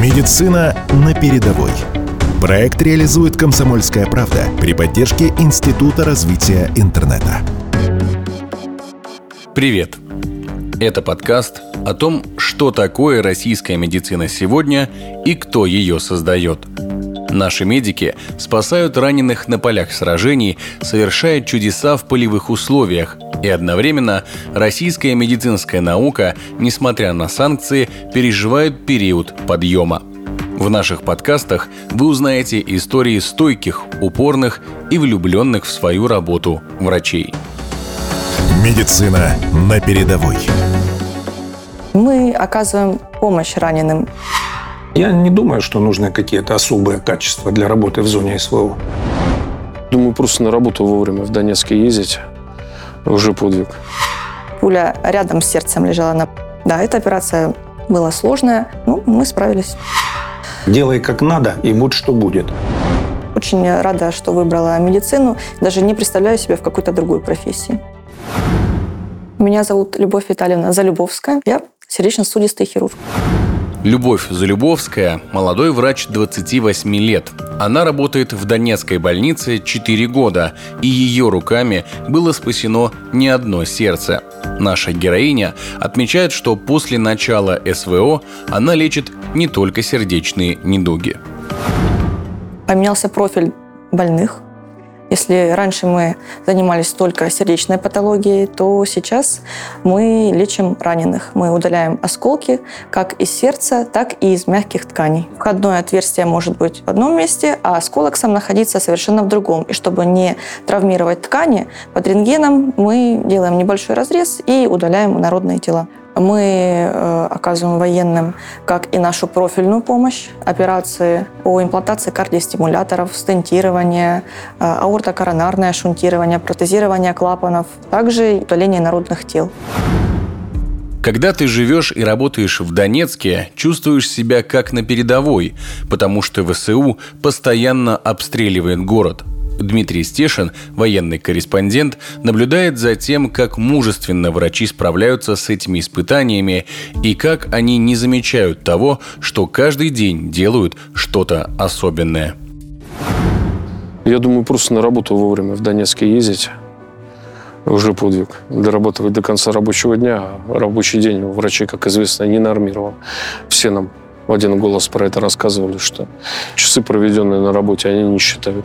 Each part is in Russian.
Медицина на передовой. Проект реализует «Комсомольская правда» при поддержке Института развития интернета. Привет! Это подкаст о том, что такое российская медицина сегодня и кто ее создает. Наши медики спасают раненых на полях сражений, совершают чудеса в полевых условиях, и одновременно российская медицинская наука, несмотря на санкции, переживает период подъема. В наших подкастах вы узнаете истории стойких, упорных и влюбленных в свою работу врачей. Медицина на передовой. Мы оказываем помощь раненым. Я не думаю, что нужны какие-то особые качества для работы в зоне СВО. Думаю, просто на работу вовремя в Донецке ездить уже подвиг. Пуля рядом с сердцем лежала на... Да, эта операция была сложная, но мы справились. Делай как надо, и будь что будет. Очень рада, что выбрала медицину. Даже не представляю себя в какой-то другой профессии. Меня зовут Любовь Витальевна Залюбовская. Я сердечно-сосудистый хирург. Любовь Залюбовская – молодой врач 28 лет. Она работает в Донецкой больнице 4 года, и ее руками было спасено не одно сердце. Наша героиня отмечает, что после начала СВО она лечит не только сердечные недуги. Поменялся профиль больных, если раньше мы занимались только сердечной патологией, то сейчас мы лечим раненых. Мы удаляем осколки как из сердца, так и из мягких тканей. Входное отверстие может быть в одном месте, а осколок сам находиться совершенно в другом. И чтобы не травмировать ткани, под рентгеном мы делаем небольшой разрез и удаляем народные тела. Мы э, оказываем военным как и нашу профильную помощь, операции по имплантации кардиостимуляторов, стентирование, э, аортокоронарное шунтирование, протезирование клапанов, также удаление народных тел. Когда ты живешь и работаешь в Донецке, чувствуешь себя как на передовой, потому что ВСУ постоянно обстреливает город – Дмитрий Стешин, военный корреспондент, наблюдает за тем, как мужественно врачи справляются с этими испытаниями и как они не замечают того, что каждый день делают что-то особенное. Я думаю, просто на работу вовремя в Донецке ездить уже подвиг. Дорабатывать до конца рабочего дня. Рабочий день у врачей, как известно, не нормирован. Все нам в один голос про это рассказывали, что часы, проведенные на работе, они не считают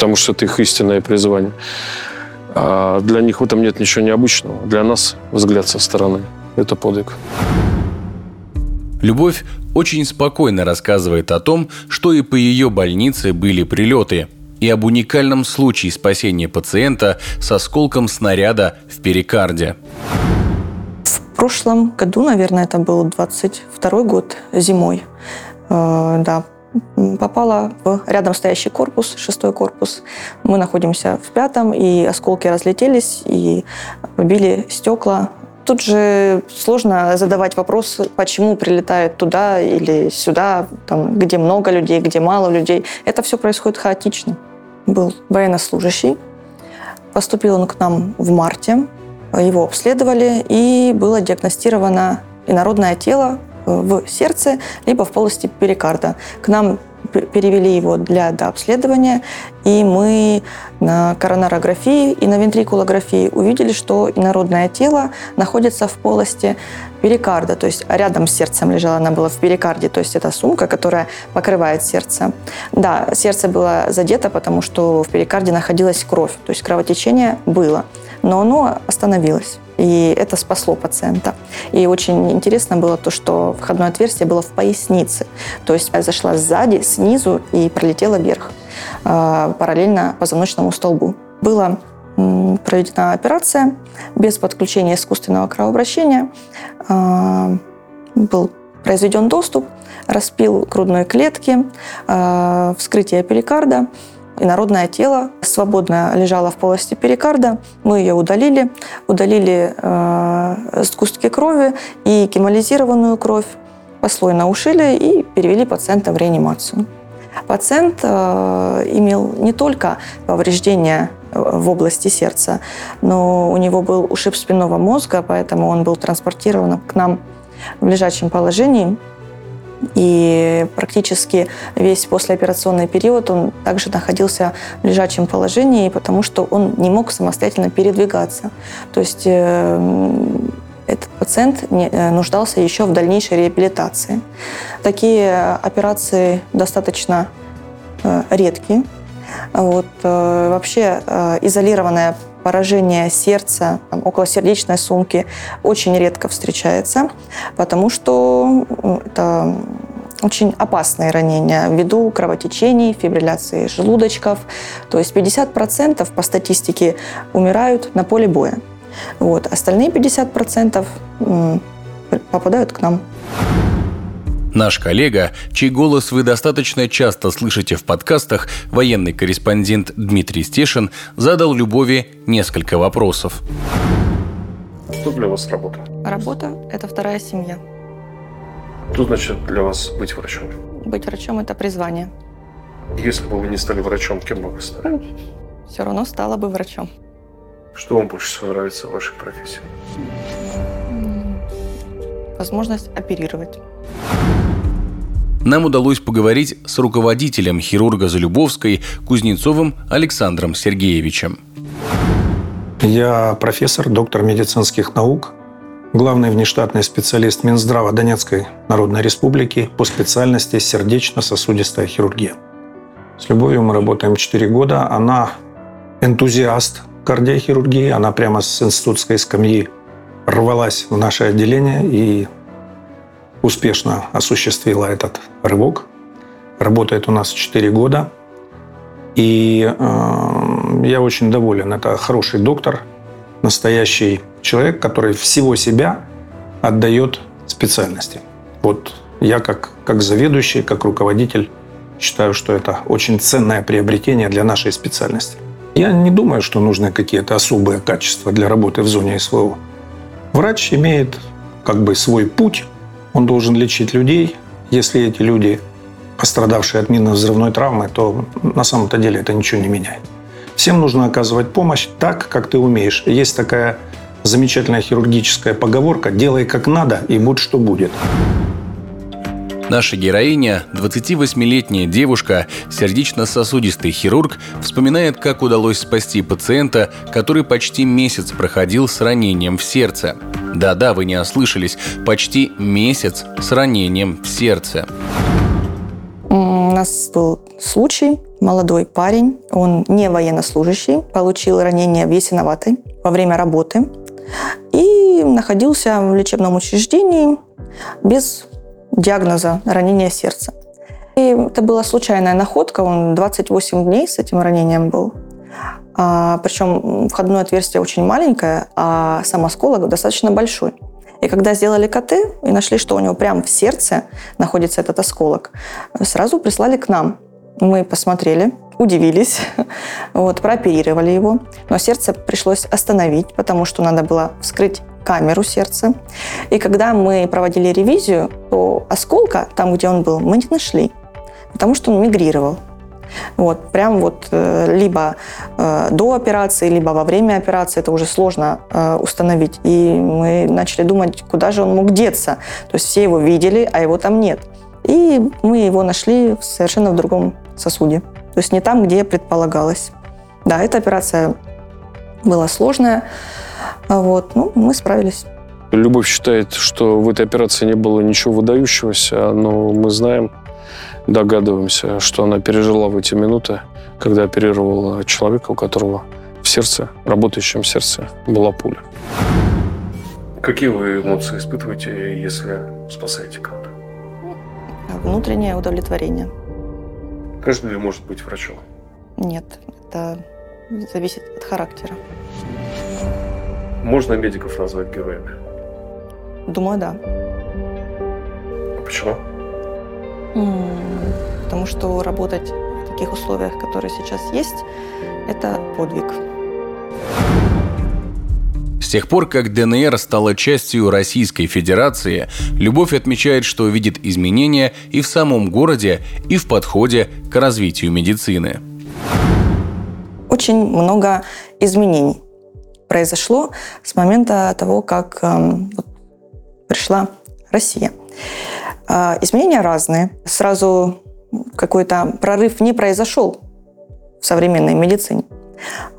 потому что это их истинное призвание. А для них в этом нет ничего необычного. Для нас взгляд со стороны – это подвиг. Любовь очень спокойно рассказывает о том, что и по ее больнице были прилеты, и об уникальном случае спасения пациента с осколком снаряда в перикарде. В прошлом году, наверное, это был 22 год зимой, э, да, попала в рядом стоящий корпус, шестой корпус. Мы находимся в пятом, и осколки разлетелись, и побили стекла. Тут же сложно задавать вопрос, почему прилетает туда или сюда, там, где много людей, где мало людей. Это все происходит хаотично. Был военнослужащий. Поступил он к нам в марте. Его обследовали, и было диагностировано инородное тело в сердце, либо в полости перикарда. К нам перевели его для дообследования, и мы на коронарографии и на вентрикулографии увидели, что инородное тело находится в полости перикарда, то есть рядом с сердцем лежала, она была в перикарде, то есть это сумка, которая покрывает сердце. Да, сердце было задето, потому что в перикарде находилась кровь, то есть кровотечение было, но оно остановилось и это спасло пациента. И очень интересно было то, что входное отверстие было в пояснице, то есть я зашла сзади, снизу и пролетела вверх, а, параллельно позвоночному столбу. Была проведена операция без подключения искусственного кровообращения. А, был произведен доступ, распил грудной клетки, а, вскрытие перикарда, инородное тело свободно лежало в полости перикарда. Мы ее удалили, удалили э, сгустки крови и гемолизированную кровь, послойно ушили и перевели пациента в реанимацию. Пациент э, имел не только повреждения в области сердца, но у него был ушиб спинного мозга, поэтому он был транспортирован к нам в лежачем положении. И практически весь послеоперационный период он также находился в лежачем положении, потому что он не мог самостоятельно передвигаться. То есть э, этот пациент э, нуждался еще в дальнейшей реабилитации. Такие операции достаточно э, редкие. Вот, вообще изолированная поражение сердца, там, околосердечной сумки очень редко встречается, потому что это очень опасные ранения ввиду кровотечений, фибрилляции желудочков. То есть 50% по статистике умирают на поле боя. Вот. Остальные 50% попадают к нам. Наш коллега, чей голос вы достаточно часто слышите в подкастах, военный корреспондент Дмитрий Стешин, задал Любови несколько вопросов. Что для вас работа? Работа – это вторая семья. Что значит для вас быть врачом? Быть врачом – это призвание. Если бы вы не стали врачом, кем бы вы стали? Все равно стала бы врачом. Что вам больше всего нравится в вашей профессии? Возможность оперировать. Нам удалось поговорить с руководителем хирурга Залюбовской Кузнецовым Александром Сергеевичем. Я профессор, доктор медицинских наук, главный внештатный специалист Минздрава Донецкой Народной Республики по специальности сердечно-сосудистая хирургия. С Любовью мы работаем 4 года. Она энтузиаст кардиохирургии. Она прямо с институтской скамьи рвалась в наше отделение и успешно осуществила этот рывок. Работает у нас 4 года. И э, я очень доволен. Это хороший доктор, настоящий человек, который всего себя отдает специальности. Вот я как, как заведующий, как руководитель считаю, что это очень ценное приобретение для нашей специальности. Я не думаю, что нужны какие-то особые качества для работы в зоне СВО. Врач имеет как бы свой путь, он должен лечить людей. Если эти люди, пострадавшие от минно-взрывной травмы, то на самом-то деле это ничего не меняет. Всем нужно оказывать помощь так, как ты умеешь. Есть такая замечательная хирургическая поговорка «делай как надо, и будь что будет». Наша героиня, 28-летняя девушка, сердечно-сосудистый хирург, вспоминает, как удалось спасти пациента, который почти месяц проходил с ранением в сердце. Да-да, вы не ослышались, почти месяц с ранением в сердце. У нас был случай, молодой парень, он не военнослужащий, получил ранение в Ясиноватой во время работы. И находился в лечебном учреждении без диагноза ранения сердца. И это была случайная находка, он 28 дней с этим ранением был. А, причем входное отверстие очень маленькое, а сам осколок достаточно большой. И когда сделали КТ и нашли, что у него прямо в сердце находится этот осколок, сразу прислали к нам. Мы посмотрели, удивились, вот, прооперировали его. Но сердце пришлось остановить, потому что надо было вскрыть камеру сердца. И когда мы проводили ревизию, то осколка, там, где он был, мы не нашли, потому что он мигрировал. Вот, прям вот э, либо э, до операции, либо во время операции это уже сложно э, установить. И мы начали думать, куда же он мог деться. То есть все его видели, а его там нет. И мы его нашли совершенно в другом сосуде. То есть не там, где предполагалось. Да, эта операция была сложная. А вот, ну, мы справились. Любовь считает, что в этой операции не было ничего выдающегося, но мы знаем, догадываемся, что она пережила в эти минуты, когда оперировала человека, у которого в сердце, работающем сердце, была пуля. Какие вы эмоции испытываете, если спасаете кого-то? Внутреннее удовлетворение. Каждый ли может быть врачом? Нет, это зависит от характера. Можно медиков назвать героями? Думаю, да. А почему? Потому что работать в таких условиях, которые сейчас есть, это подвиг. С тех пор, как ДНР стала частью Российской Федерации, Любовь отмечает, что видит изменения и в самом городе, и в подходе к развитию медицины. Очень много изменений произошло с момента того, как э, пришла Россия. А, изменения разные. Сразу какой-то прорыв не произошел в современной медицине.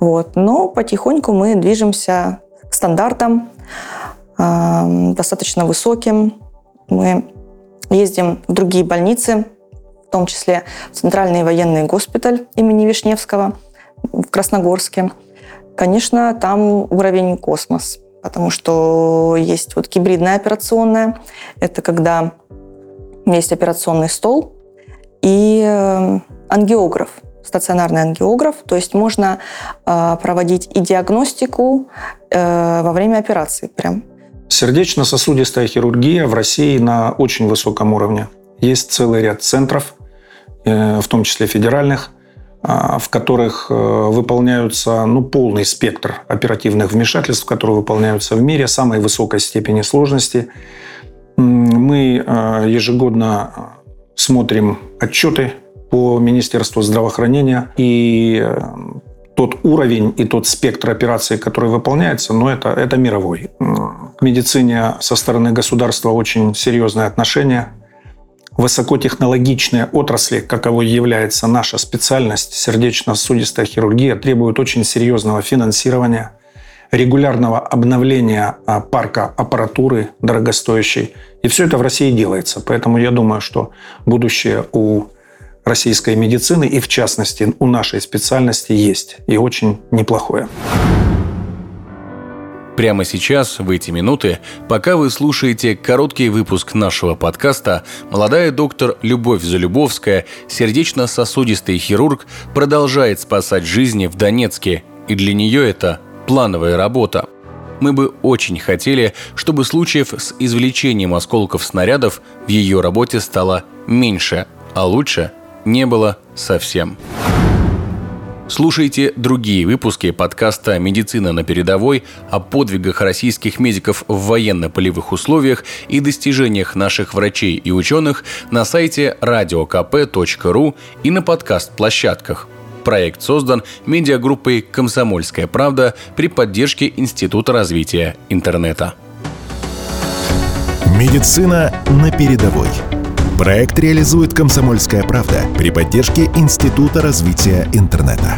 Вот. Но потихоньку мы движемся к стандартам, э, достаточно высоким. Мы ездим в другие больницы, в том числе в Центральный военный госпиталь имени Вишневского в Красногорске. Конечно, там уровень космос, потому что есть вот гибридная операционная. Это когда есть операционный стол и э, ангиограф, стационарный ангиограф, то есть можно э, проводить и диагностику э, во время операции прям. Сердечно-сосудистая хирургия в России на очень высоком уровне. Есть целый ряд центров, в том числе федеральных, в которых выполняются ну, полный спектр оперативных вмешательств, которые выполняются в мире самой высокой степени сложности. Мы ежегодно смотрим отчеты по Министерству здравоохранения и э, тот уровень и тот спектр операций, который выполняется, но это, это мировой. К медицине со стороны государства очень серьезное отношение. Высокотехнологичные отрасли, каковой является наша специальность, сердечно-сосудистая хирургия, требуют очень серьезного финансирования, регулярного обновления а, парка аппаратуры дорогостоящей – и все это в России делается. Поэтому я думаю, что будущее у российской медицины и, в частности, у нашей специальности есть. И очень неплохое. Прямо сейчас, в эти минуты, пока вы слушаете короткий выпуск нашего подкаста, молодая доктор Любовь Залюбовская, сердечно-сосудистый хирург, продолжает спасать жизни в Донецке. И для нее это плановая работа – мы бы очень хотели, чтобы случаев с извлечением осколков снарядов в ее работе стало меньше, а лучше не было совсем. Слушайте другие выпуски подкаста «Медицина на передовой» о подвигах российских медиков в военно-полевых условиях и достижениях наших врачей и ученых на сайте radiokp.ru и на подкаст-площадках – Проект создан медиагруппой «Комсомольская правда» при поддержке Института развития интернета. Медицина на передовой. Проект реализует «Комсомольская правда» при поддержке Института развития интернета.